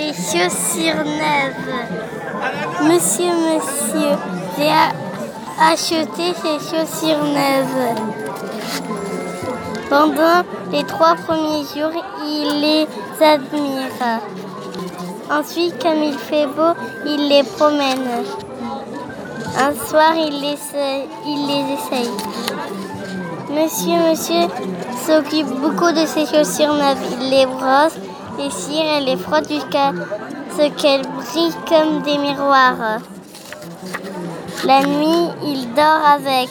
les chaussures neuves. Monsieur, monsieur, j'ai acheté ces chaussures neuves. Pendant les trois premiers jours, il les admire. Ensuite, comme il fait beau, il les promène. Un soir, il les, essaye. Monsieur, monsieur s'occupe beaucoup de ses chaussures neuves. Il les brosse, les cire et les frotte jusqu'à ce qu'elles brillent comme des miroirs. La nuit, il dort avec.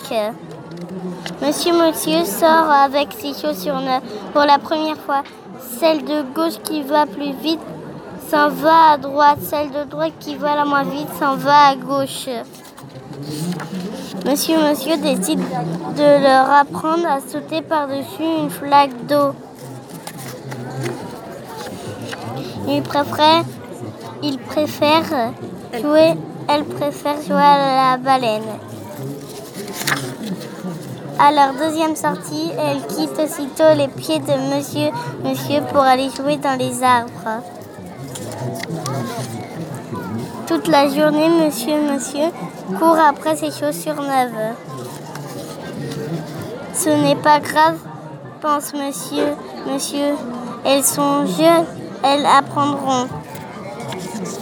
Monsieur Monsieur sort avec ses chaussures neuves pour la première fois. Celle de gauche qui va plus vite s'en va à droite. Celle de droite qui va la moins vite s'en va à gauche. Monsieur Monsieur décide de leur apprendre à sauter par-dessus une flaque d'eau. Il préfère, jouer, elle préfère jouer à la baleine. À leur deuxième sortie, elle quitte aussitôt les pieds de Monsieur Monsieur pour aller jouer dans les arbres. Toute la journée, Monsieur Monsieur court après ses chaussures neuves. Ce n'est pas grave, pense Monsieur Monsieur. Elles sont jeunes, elles apprendront.